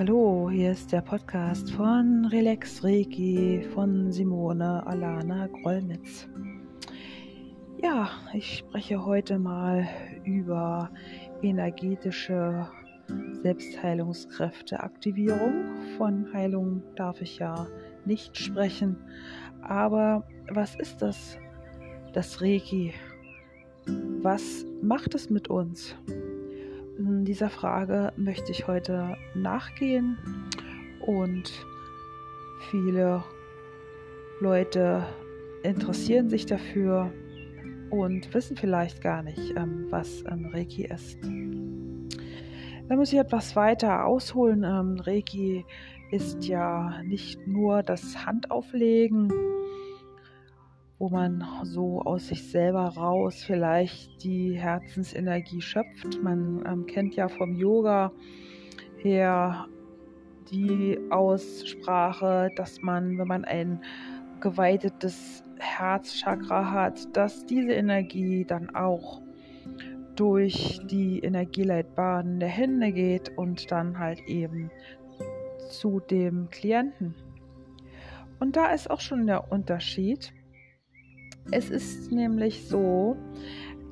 Hallo, hier ist der Podcast von Relax Reiki von Simone Alana Grollnitz. Ja, ich spreche heute mal über energetische Selbstheilungskräfte Aktivierung. Von Heilung darf ich ja nicht sprechen, aber was ist das, das Reiki? Was macht es mit uns? Dieser Frage möchte ich heute nachgehen und viele Leute interessieren sich dafür und wissen vielleicht gar nicht, ähm, was ähm, Reiki ist. Da muss ich etwas weiter ausholen. Ähm, Reiki ist ja nicht nur das Handauflegen, wo man so aus sich selber raus vielleicht die Herzensenergie schöpft. Man ähm, kennt ja vom Yoga her die Aussprache, dass man, wenn man ein geweitetes Herzchakra hat, dass diese Energie dann auch durch die Energieleitbahnen der Hände geht und dann halt eben zu dem Klienten. Und da ist auch schon der Unterschied es ist nämlich so,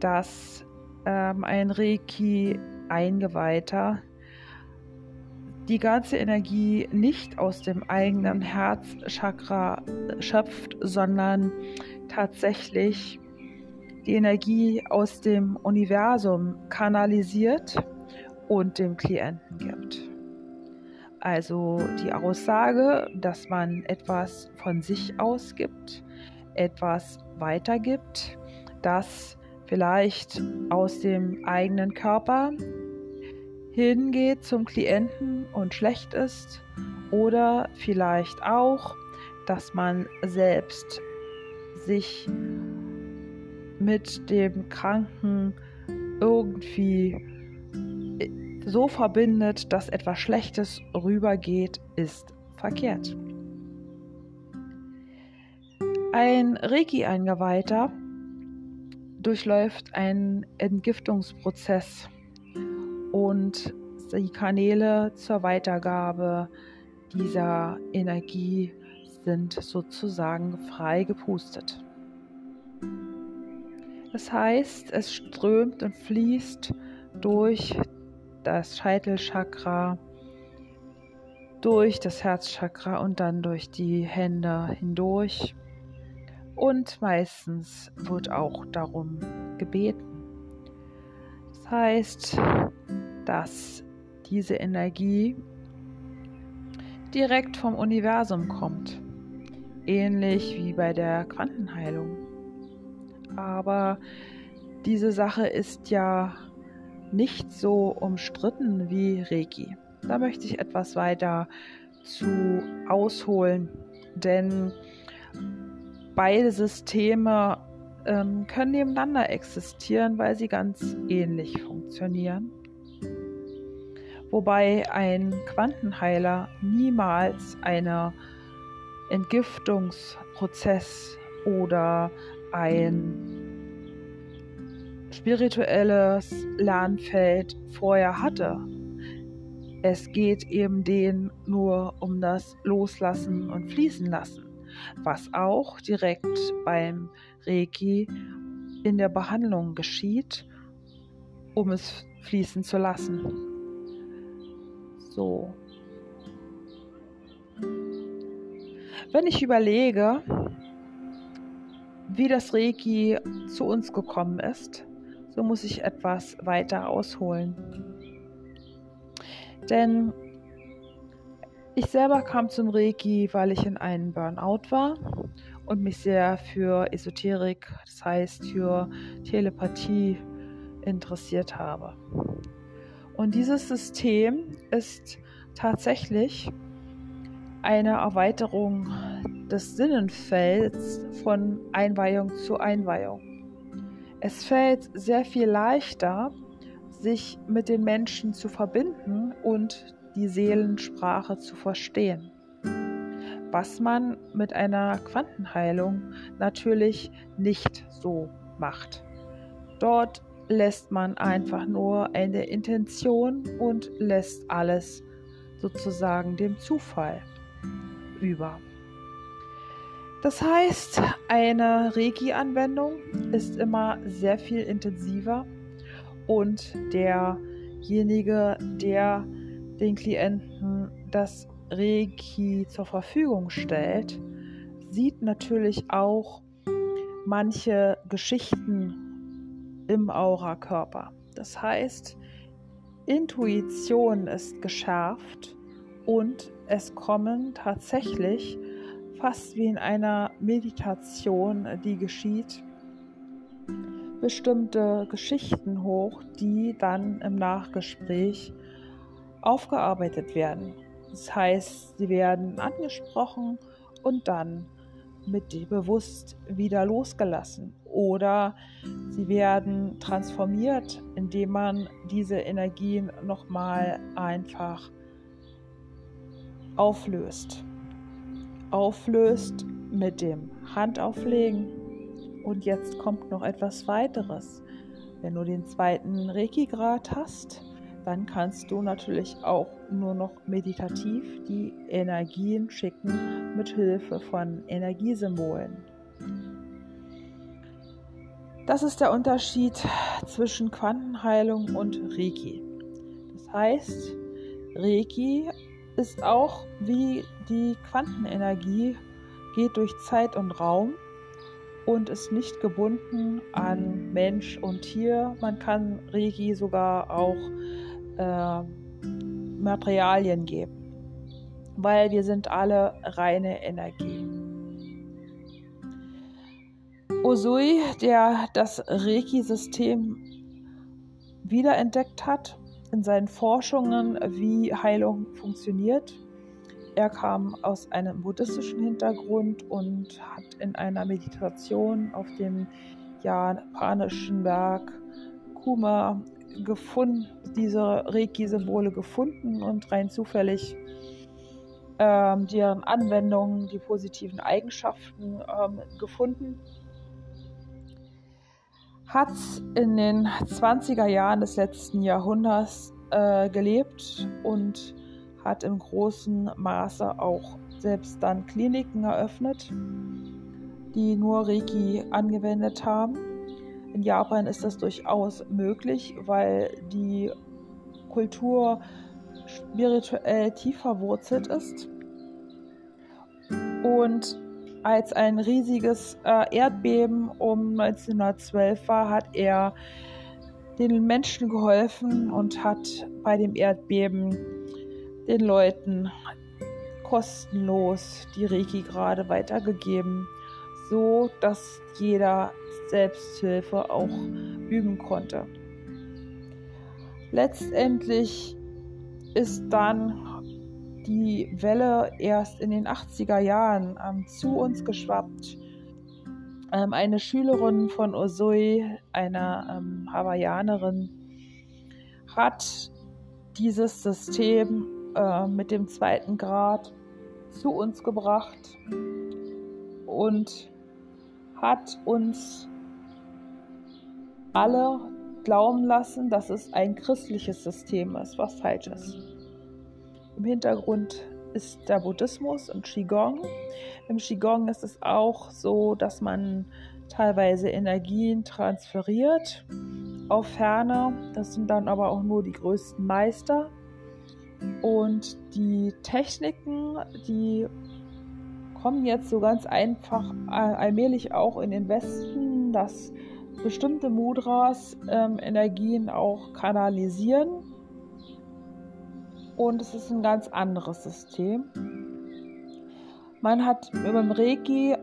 dass ähm, ein Reiki-Eingeweihter die ganze Energie nicht aus dem eigenen Herzchakra schöpft, sondern tatsächlich die Energie aus dem Universum kanalisiert und dem Klienten gibt. Also die Aussage, dass man etwas von sich ausgibt, etwas weitergibt, das vielleicht aus dem eigenen Körper hingeht zum Klienten und schlecht ist oder vielleicht auch, dass man selbst sich mit dem Kranken irgendwie so verbindet, dass etwas Schlechtes rübergeht, ist verkehrt. Ein Reiki-Eingeweihter durchläuft einen Entgiftungsprozess und die Kanäle zur Weitergabe dieser Energie sind sozusagen frei gepustet. Das heißt, es strömt und fließt durch das Scheitelchakra, durch das Herzchakra und dann durch die Hände hindurch und meistens wird auch darum gebeten. Das heißt, dass diese Energie direkt vom Universum kommt, ähnlich wie bei der Quantenheilung. Aber diese Sache ist ja nicht so umstritten wie Reiki. Da möchte ich etwas weiter zu ausholen, denn beide Systeme ähm, können nebeneinander existieren, weil sie ganz ähnlich funktionieren. Wobei ein Quantenheiler niemals einen Entgiftungsprozess oder ein spirituelles Lernfeld vorher hatte. Es geht eben denen nur um das Loslassen und Fließen lassen was auch direkt beim Reiki in der Behandlung geschieht, um es fließen zu lassen. So. Wenn ich überlege, wie das Reiki zu uns gekommen ist, so muss ich etwas weiter ausholen. Denn ich selber kam zum Reiki, weil ich in einem Burnout war und mich sehr für Esoterik, das heißt für Telepathie interessiert habe. Und dieses System ist tatsächlich eine Erweiterung des Sinnenfelds von Einweihung zu Einweihung. Es fällt sehr viel leichter, sich mit den Menschen zu verbinden und die Seelensprache zu verstehen. Was man mit einer Quantenheilung natürlich nicht so macht. Dort lässt man einfach nur eine Intention und lässt alles sozusagen dem Zufall über. Das heißt, eine Reiki-Anwendung ist immer sehr viel intensiver und derjenige, der den Klienten das Reiki zur Verfügung stellt, sieht natürlich auch manche Geschichten im Aurakörper. Das heißt, Intuition ist geschärft und es kommen tatsächlich fast wie in einer Meditation, die geschieht, bestimmte Geschichten hoch, die dann im Nachgespräch aufgearbeitet werden. Das heißt, sie werden angesprochen und dann mit bewusst wieder losgelassen oder sie werden transformiert, indem man diese Energien nochmal einfach auflöst. Auflöst mit dem Handauflegen. Und jetzt kommt noch etwas weiteres. Wenn du den zweiten Reiki-Grad hast, dann kannst du natürlich auch nur noch meditativ die Energien schicken mit Hilfe von Energiesymbolen. Das ist der Unterschied zwischen Quantenheilung und Reiki. Das heißt, Reiki ist auch wie die Quantenenergie, geht durch Zeit und Raum und ist nicht gebunden an Mensch und Tier. Man kann Reiki sogar auch äh, Materialien geben, weil wir sind alle reine Energie. Usui, der das Reiki-System wiederentdeckt hat in seinen Forschungen, wie Heilung funktioniert. Er kam aus einem buddhistischen Hintergrund und hat in einer Meditation auf dem japanischen Berg Kuma gefunden, diese Reiki-Symbole gefunden und rein zufällig ähm, deren Anwendungen, die positiven Eigenschaften ähm, gefunden. Hat in den 20er Jahren des letzten Jahrhunderts äh, gelebt und hat im großen Maße auch selbst dann Kliniken eröffnet, die nur Reiki angewendet haben. In Japan ist das durchaus möglich, weil die Kultur spirituell tief verwurzelt ist. Und als ein riesiges äh, Erdbeben um 1912 war, hat er den Menschen geholfen und hat bei dem Erdbeben den Leuten kostenlos die Reiki gerade weitergegeben, so dass jeder Selbsthilfe auch üben konnte. Letztendlich ist dann die Welle erst in den 80er Jahren ähm, zu uns geschwappt. Ähm, eine Schülerin von Osoi, einer ähm, Hawaiianerin, hat dieses System äh, mit dem zweiten Grad zu uns gebracht und hat uns alle glauben lassen, dass es ein christliches System ist, was falsch ist. Im Hintergrund ist der Buddhismus und Qigong. Im Qigong ist es auch so, dass man teilweise Energien transferiert auf Ferne. Das sind dann aber auch nur die größten Meister. Und die Techniken, die kommen jetzt so ganz einfach äh, allmählich auch in den Westen, dass bestimmte Mudras ähm, Energien auch kanalisieren. Und es ist ein ganz anderes System. Man hat beim Reiki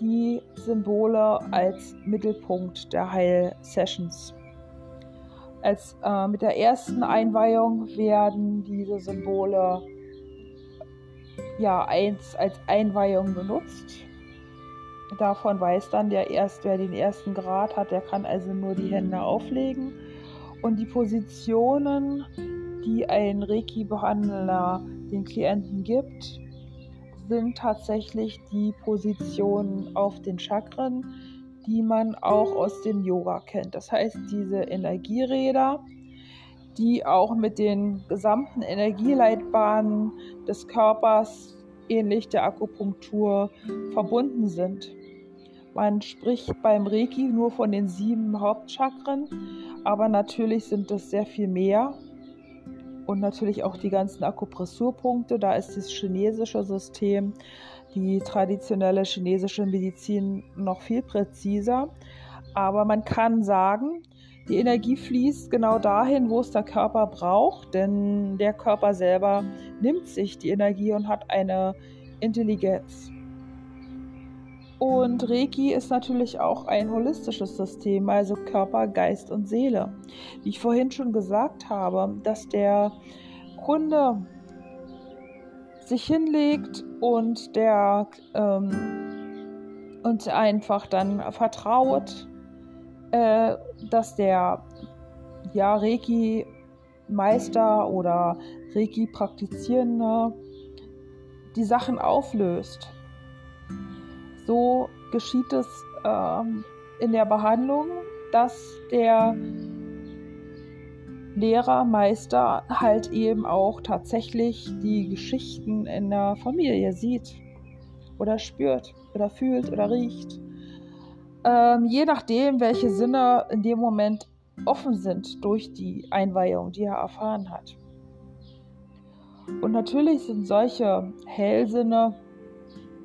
die Symbole als Mittelpunkt der Heil-Sessions. Als, äh, mit der ersten Einweihung werden diese Symbole ja, eins als Einweihung benutzt. Davon weiß dann der erst, wer den ersten Grad hat, der kann also nur die Hände auflegen. Und die Positionen, die ein Reiki-Behandler den Klienten gibt, sind tatsächlich die Positionen auf den Chakren, die man auch aus dem Yoga kennt. Das heißt, diese Energieräder, die auch mit den gesamten Energieleitbahnen des Körpers ähnlich der Akupunktur verbunden sind. Man spricht beim Reiki nur von den sieben Hauptchakren, aber natürlich sind es sehr viel mehr. Und natürlich auch die ganzen Akupressurpunkte. Da ist das chinesische System, die traditionelle chinesische Medizin noch viel präziser. Aber man kann sagen, die Energie fließt genau dahin, wo es der Körper braucht, denn der Körper selber nimmt sich die Energie und hat eine Intelligenz. Und Reiki ist natürlich auch ein holistisches System, also Körper, Geist und Seele. Wie ich vorhin schon gesagt habe, dass der Kunde sich hinlegt und der ähm, und einfach dann vertraut, äh, dass der ja, Reiki-Meister oder Reiki-Praktizierende die Sachen auflöst so geschieht es ähm, in der Behandlung, dass der Lehrer, Meister halt eben auch tatsächlich die Geschichten in der Familie sieht oder spürt oder fühlt oder riecht. Ähm, je nachdem, welche Sinne in dem Moment offen sind durch die Einweihung, die er erfahren hat. Und natürlich sind solche Hellsinne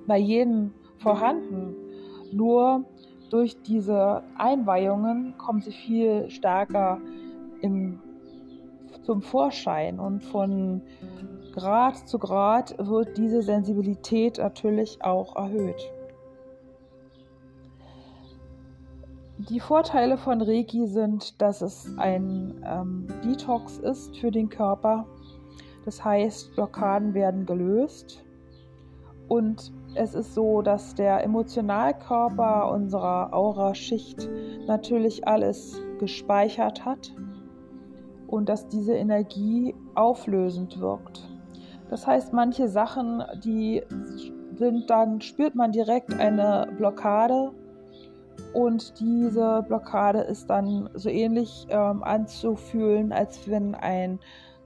bei jedem vorhanden. Nur durch diese Einweihungen kommen sie viel stärker im, zum Vorschein und von Grad zu Grad wird diese Sensibilität natürlich auch erhöht. Die Vorteile von Reiki sind, dass es ein ähm, Detox ist für den Körper. Das heißt, Blockaden werden gelöst und es ist so, dass der Emotionalkörper unserer Aura-Schicht natürlich alles gespeichert hat und dass diese Energie auflösend wirkt. Das heißt, manche Sachen, die sind dann, spürt man direkt eine Blockade und diese Blockade ist dann so ähnlich ähm, anzufühlen, als wenn ein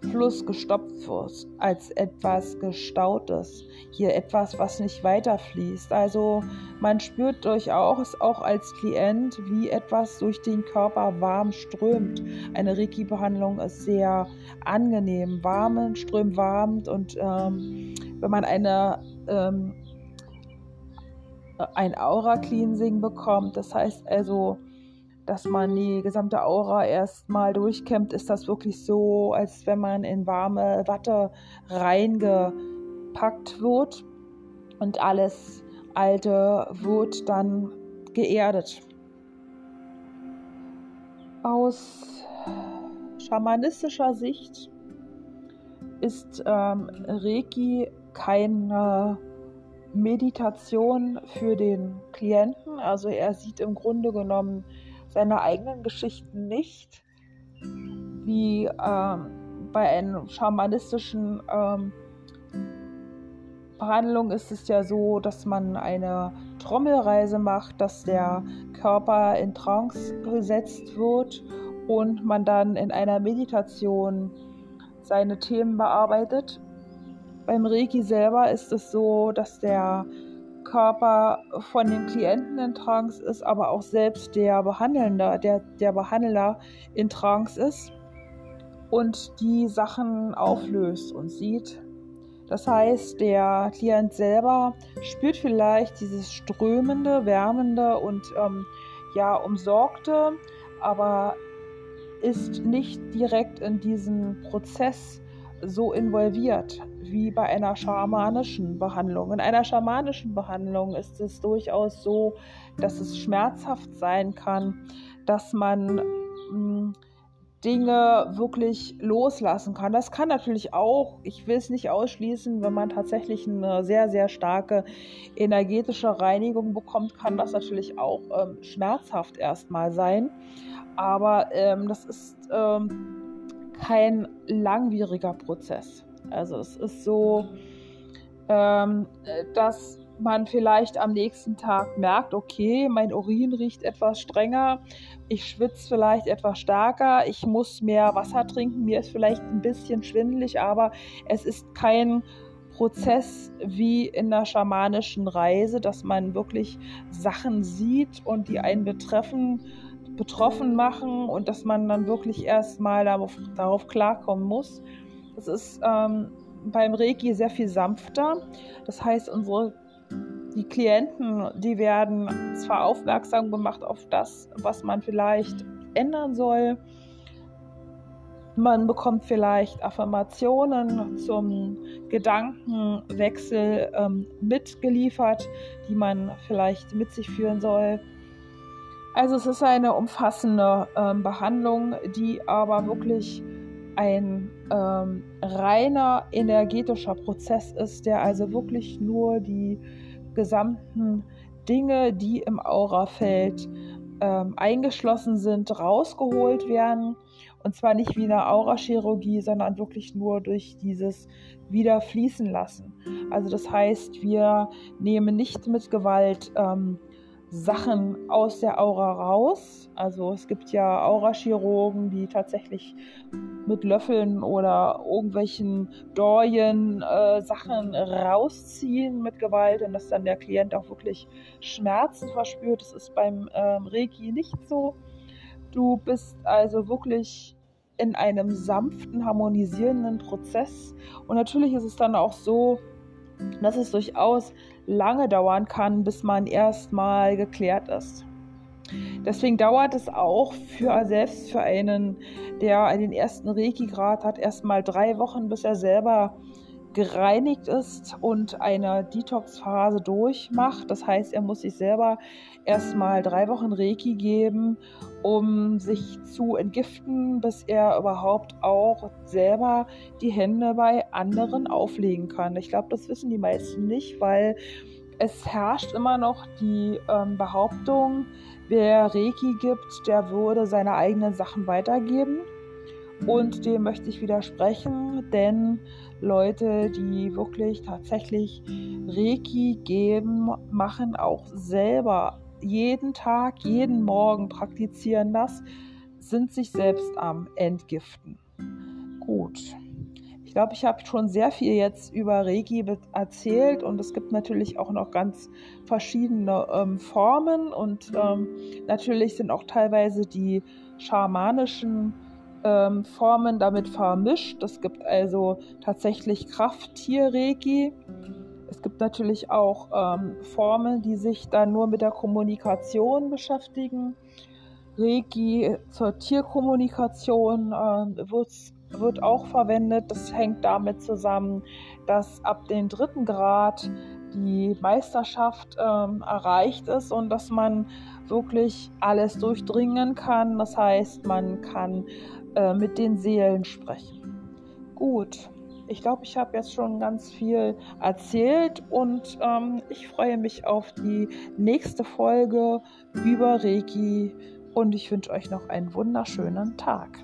Fluss gestopft wird, als etwas Gestautes. Hier etwas, was nicht weiterfließt. Also man spürt durchaus auch als Klient, wie etwas durch den Körper warm strömt. Eine Reiki-Behandlung ist sehr angenehm, warmend, strömwarmend und ähm, wenn man eine ähm, ein Aura-Cleansing bekommt, das heißt also dass man die gesamte Aura erstmal durchkämmt, ist das wirklich so, als wenn man in warme Watte reingepackt wird und alles Alte wird dann geerdet. Aus schamanistischer Sicht ist ähm, Reiki keine Meditation für den Klienten. Also er sieht im Grunde genommen seine eigenen Geschichten nicht, wie ähm, bei einer schamanistischen ähm, Behandlung ist es ja so, dass man eine Trommelreise macht, dass der Körper in Trance gesetzt wird und man dann in einer Meditation seine Themen bearbeitet. Beim Reiki selber ist es so, dass der Körper von den Klienten in Trance ist, aber auch selbst der Behandelnde, der, der Behandler in Trance ist und die Sachen auflöst und sieht. Das heißt, der Klient selber spürt vielleicht dieses strömende, wärmende und ähm, ja umsorgte, aber ist nicht direkt in diesen Prozess so involviert wie bei einer schamanischen Behandlung. In einer schamanischen Behandlung ist es durchaus so, dass es schmerzhaft sein kann, dass man hm, Dinge wirklich loslassen kann. Das kann natürlich auch, ich will es nicht ausschließen, wenn man tatsächlich eine sehr, sehr starke energetische Reinigung bekommt, kann das natürlich auch ähm, schmerzhaft erstmal sein. Aber ähm, das ist ähm, kein langwieriger Prozess. Also es ist so, ähm, dass man vielleicht am nächsten Tag merkt, okay, mein Urin riecht etwas strenger, ich schwitze vielleicht etwas stärker, ich muss mehr Wasser trinken, mir ist vielleicht ein bisschen schwindelig, aber es ist kein Prozess wie in der schamanischen Reise, dass man wirklich Sachen sieht und die einen betreffen, betroffen machen und dass man dann wirklich erstmal darauf, darauf klarkommen muss. Das ist ähm, beim Reiki sehr viel sanfter. Das heißt, unsere die Klienten, die werden zwar aufmerksam gemacht auf das, was man vielleicht ändern soll. Man bekommt vielleicht Affirmationen zum Gedankenwechsel ähm, mitgeliefert, die man vielleicht mit sich führen soll. Also es ist eine umfassende ähm, Behandlung, die aber wirklich ein ähm, reiner energetischer Prozess ist, der also wirklich nur die gesamten Dinge, die im Aurafeld ähm, eingeschlossen sind, rausgeholt werden. Und zwar nicht wie eine Aurachirurgie, sondern wirklich nur durch dieses wieder fließen lassen. Also das heißt, wir nehmen nicht mit Gewalt ähm, Sachen aus der Aura raus. Also es gibt ja Aurachirurgen, die tatsächlich mit Löffeln oder irgendwelchen Dorien äh, Sachen rausziehen mit Gewalt und dass dann der Klient auch wirklich Schmerzen verspürt. Das ist beim ähm, Reiki nicht so. Du bist also wirklich in einem sanften, harmonisierenden Prozess. Und natürlich ist es dann auch so, dass es durchaus lange dauern kann, bis man erstmal geklärt ist. Deswegen dauert es auch für selbst für einen, der den ersten Reiki-Grad hat, erstmal drei Wochen, bis er selber gereinigt ist und eine Detox-Phase durchmacht. Das heißt, er muss sich selber erstmal drei Wochen Reiki geben, um sich zu entgiften, bis er überhaupt auch selber die Hände bei anderen auflegen kann. Ich glaube, das wissen die meisten nicht, weil es herrscht immer noch die ähm, Behauptung, wer Reiki gibt, der würde seine eigenen Sachen weitergeben. Und dem möchte ich widersprechen, denn Leute, die wirklich tatsächlich Reiki geben, machen auch selber jeden Tag, jeden Morgen praktizieren das, sind sich selbst am Entgiften. Gut. Ich glaube, ich habe schon sehr viel jetzt über Reiki erzählt und es gibt natürlich auch noch ganz verschiedene ähm, Formen und ähm, natürlich sind auch teilweise die schamanischen ähm, Formen damit vermischt. Es gibt also tatsächlich Krafttier-Reiki. Es gibt natürlich auch ähm, Formen, die sich dann nur mit der Kommunikation beschäftigen. Reiki zur Tierkommunikation äh, wird auch verwendet. Das hängt damit zusammen, dass ab dem dritten Grad die Meisterschaft ähm, erreicht ist und dass man wirklich alles durchdringen kann. Das heißt, man kann äh, mit den Seelen sprechen. Gut, ich glaube, ich habe jetzt schon ganz viel erzählt und ähm, ich freue mich auf die nächste Folge über Reiki und ich wünsche euch noch einen wunderschönen Tag.